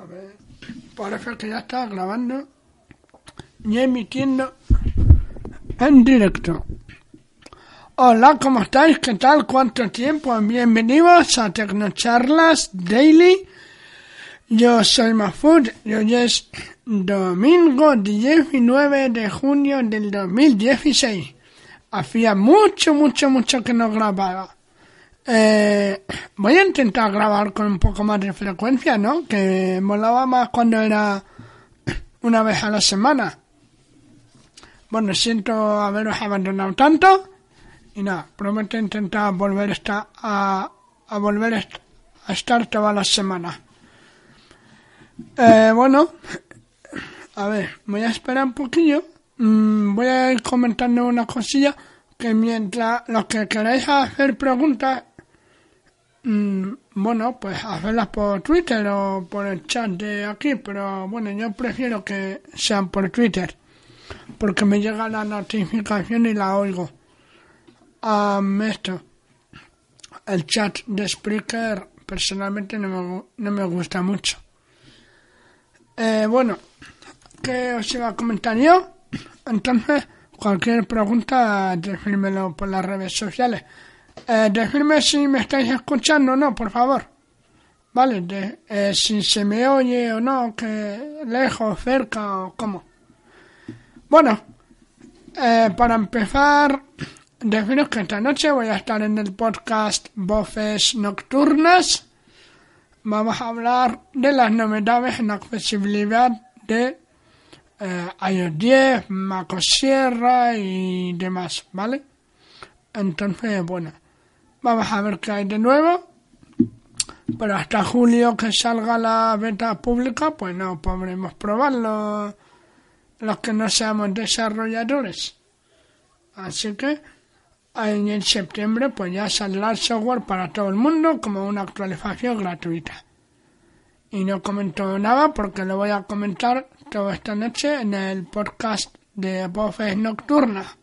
A ver, parece que ya está grabando y emitiendo en directo. Hola, ¿cómo estáis? ¿Qué tal? ¿Cuánto tiempo? Bienvenidos a Tecnocharlas Daily. Yo soy Mafud y hoy es domingo 19 de junio del 2016. Hacía mucho, mucho, mucho que no grababa. Eh, voy a intentar grabar con un poco más de frecuencia, ¿no? Que molaba más cuando era una vez a la semana. Bueno, siento haberos abandonado tanto y nada, prometo intentar volver a, a volver a estar toda la semana. Eh, bueno, a ver, voy a esperar un poquillo. Mm, voy a ir comentando una cosilla que mientras los que queráis hacer preguntas Mm, bueno, pues hacerlas por Twitter o por el chat de aquí, pero bueno, yo prefiero que sean por Twitter, porque me llega la notificación y la oigo. Um, esto, el chat de Spreaker personalmente no me, no me gusta mucho. Eh, bueno, ¿qué os iba a comentar yo? Entonces, cualquier pregunta, decírmelo por las redes sociales. Eh, decirme si me estáis escuchando o no, por favor. Vale, eh, si se me oye o no, que lejos, cerca o cómo. Bueno, eh, para empezar, deciros que esta noche voy a estar en el podcast Voces Nocturnas. Vamos a hablar de las novedades en accesibilidad de eh, iOS 10, MacOS Sierra y demás, ¿vale? Entonces, bueno, Vamos a ver qué hay de nuevo. Pero hasta julio que salga la beta pública, pues no podremos probarlo los que no seamos desarrolladores. Así que en septiembre pues ya saldrá el software para todo el mundo como una actualización gratuita. Y no comento nada porque lo voy a comentar toda esta noche en el podcast de Voces Nocturnas.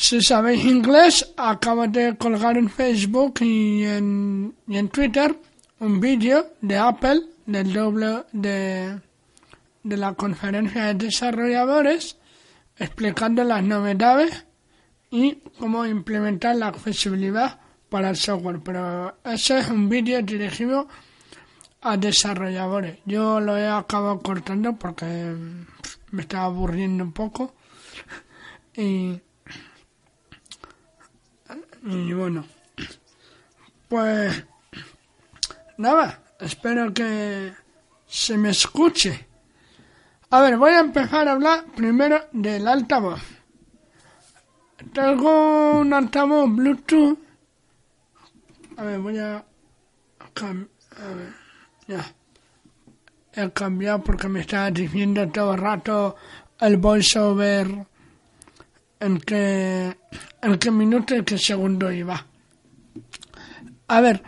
Si sabéis inglés, acabo de colgar en Facebook y en, y en Twitter un vídeo de Apple del doble de, de la conferencia de desarrolladores explicando las novedades y cómo implementar la accesibilidad para el software. Pero ese es un vídeo dirigido a desarrolladores. Yo lo he acabado cortando porque me estaba aburriendo un poco y y bueno, pues nada, espero que se me escuche. A ver, voy a empezar a hablar primero del altavoz. Tengo un altavoz Bluetooth. A ver, voy a... A ver, ya. He cambiado porque me estaba diciendo todo el rato el voiceover en qué, en qué minuto y qué segundo iba. A ver,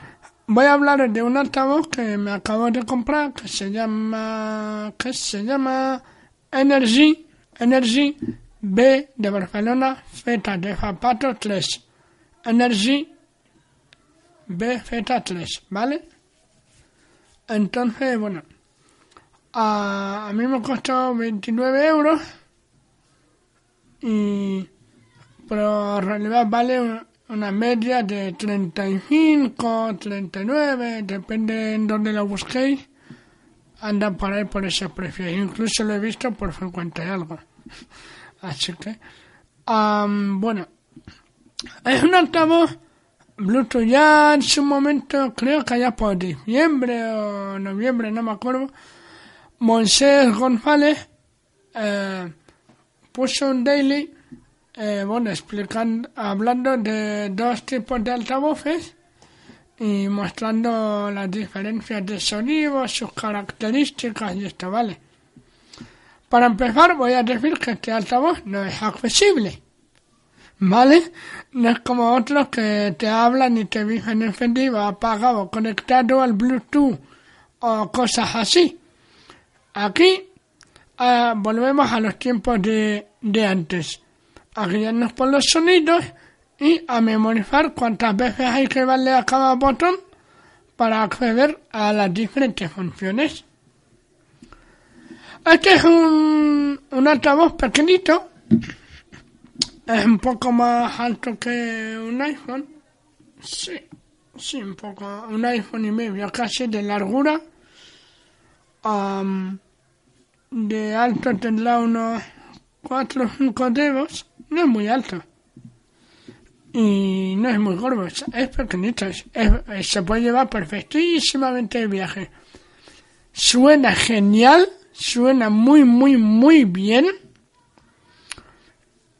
voy a hablar de un altavoz que me acabo de comprar que se llama que se llama Energy Energy B de Barcelona Z de zapato 3 Energy B Z 3 ¿vale? Entonces, bueno, a, a mí me costó 29 euros y pero en realidad vale una media de 35, 39, depende en dónde lo busquéis, anda por ahí por ese precio. Incluso lo he visto por 50 y algo. Así que, bueno, es un altavoz Bluetooth ya en su momento, creo que ya por diciembre o noviembre, no me acuerdo, Moisés González eh, puso un daily, eh, bueno, explicando, hablando de dos tipos de altavoces y mostrando las diferencias de sonido, sus características y esto, ¿vale? Para empezar, voy a decir que este altavoz no es accesible, ¿vale? No es como otros que te hablan y te dicen encendido, apagado, conectado al Bluetooth o cosas así. Aquí volvemos a los tiempos de, de antes, a guiarnos por los sonidos y a memorizar cuántas veces hay que darle a cada botón para acceder a las diferentes funciones. Este es un, un altavoz pequeñito, es un poco más alto que un iPhone, sí, sí, un poco, un iPhone y medio casi de largura, de alto tendrá unos 4 o 5 dedos, no es muy alto y no es muy gordo, es, pequeñito, se puede llevar perfectísimamente el viaje. Suena genial, suena muy, muy, muy bien.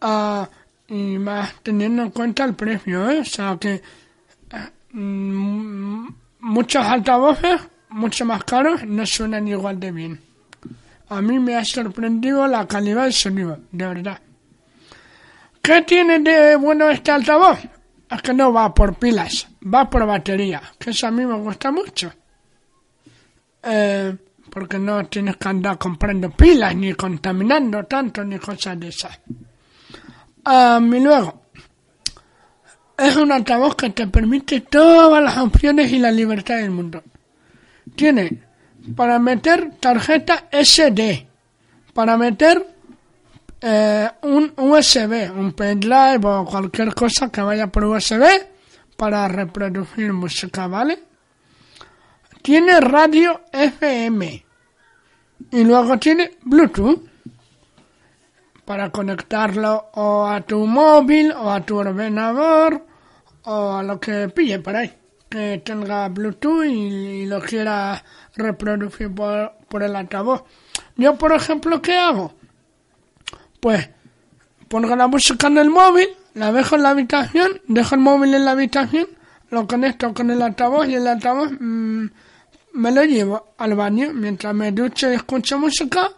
Ah, y más teniendo en cuenta el precio, ¿eh? o sea que mm, muchos altavoces, mucho más caros, no suenan igual de bien. A mí me ha sorprendido la calidad del sonido, de verdad. ¿Qué tiene de bueno este altavoz? Es que no va por pilas, va por batería, que eso a mí me gusta mucho. Eh, porque no tienes que andar comprando pilas, ni contaminando tanto, ni cosas de esas. Um, y luego, es un altavoz que te permite todas las opciones y la libertad del mundo. Tiene para meter tarjeta SD, para meter eh, un USB, un pendrive o cualquier cosa que vaya por USB para reproducir música, ¿vale? Tiene radio FM y luego tiene Bluetooth para conectarlo o a tu móvil o a tu ordenador o a lo que pille por ahí que tenga Bluetooth y, lo quiera reproducir por, por el altavoz. Yo, por ejemplo, ¿qué hago? Pues pongo la música en el móvil, la dejo en la habitación, dejo el móvil en la habitación, lo conecto con el altavoz y el altavoz mm, me lo llevo al baño. Mientras me ducho y escucho música,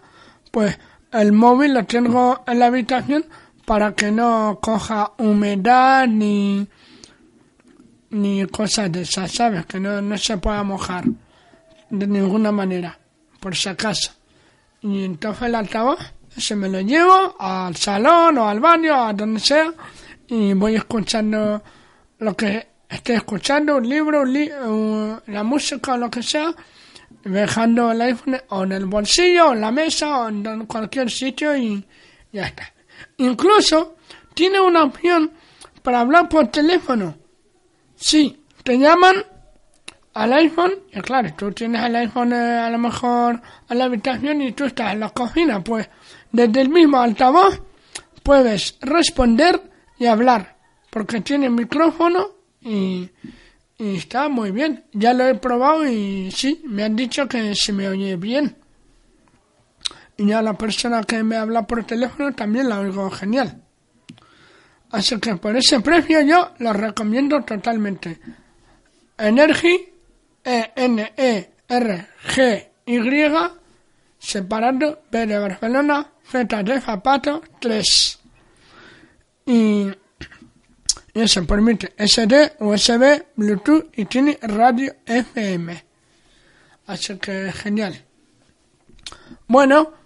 pues el móvil lo tengo en la habitación para que no coja humedad ni, ni cosas de esas, ¿sabes? Que no, no se pueda mojar de ninguna manera, por si acaso. Y entonces el altavoz se me lo llevo al salón o al baño, a donde sea, y voy escuchando lo que esté escuchando, un libro, la música o lo que sea, dejando el iPhone o en el bolsillo, o en la mesa, o en cualquier sitio y ya está. Incluso tiene una opción para hablar por teléfono. Sí, te llaman al iPhone, y claro, tú tienes el iPhone eh, a lo mejor a la habitación y tú estás en la cocina, pues desde el mismo altavoz puedes responder y hablar, porque tiene micrófono y, está muy bien. Ya lo he probado y sí, me han dicho que se me oye bien. Y ya la persona que me habla por teléfono también la oigo genial. Así que por ese precio yo lo recomiendo totalmente. Energy, E-N-E-R-G-Y, separando B de Barcelona, Z de zapato 3. Y, eso permite SD, USB, Bluetooth y tiene radio FM. Así que genial. Bueno,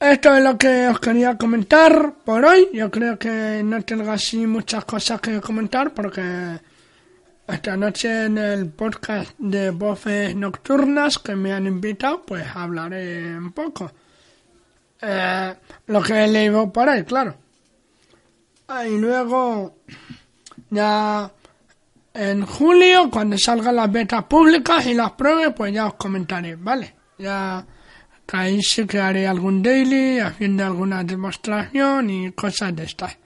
esto es lo que os quería comentar por hoy. Yo creo que no tengo así muchas cosas que comentar porque esta noche en el podcast de voces nocturnas que me han invitado, pues hablaré un poco. Eh, lo que he leído por ahí, claro. Ah, y luego, ya en julio, cuando salgan las betas públicas y las pruebas, pues ya os comentaré, ¿vale? Ya sí que haré algún daily, haciendo alguna demostración y cosas de estas.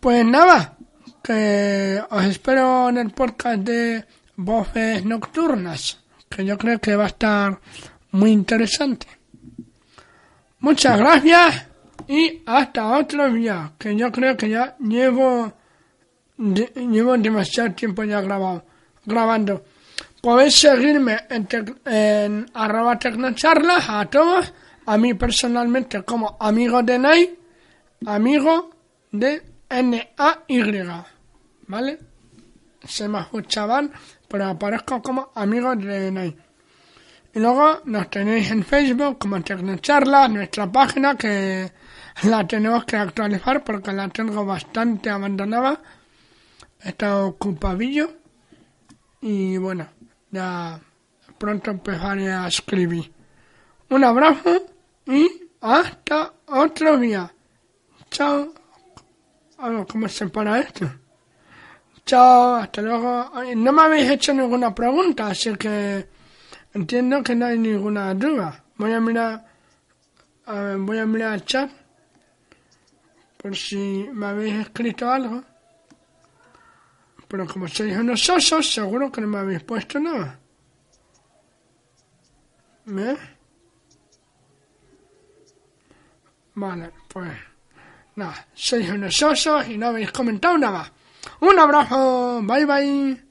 Pues nada, que os espero en el podcast de Voces Nocturnas, que yo creo que va a estar muy interesante. Muchas gracias y hasta otro día, que yo creo que ya llevo, llevo demasiado tiempo ya grabado, grabando. Podéis seguirme en, en arroba tecnocharlas a todos, a mí personalmente como amigo de Nai, amigo de N-A-Y, ¿vale? Se me escuchaban, pero aparezco como amigo de Nai. Y luego nos tenéis en Facebook como Tecnocharlas, nuestra página que la tenemos que actualizar porque la tengo bastante abandonada. Está ocupadillo. y bueno, ya pronto empezaré a escribir. Un abrazo y hasta otro día. Chao. ¿cómo se para esto? Chao, hasta luego. No me habéis hecho ninguna pregunta, así que entiendo que no hay ninguna duda. Voy a mirar, voy a mirar el chat por si me habéis escrito algo. Pero como sois unos osos, seguro que no me habéis puesto nada. ¿Ves? Vale, pues nada, sois unos osos y no habéis comentado nada. Un abrazo, bye bye.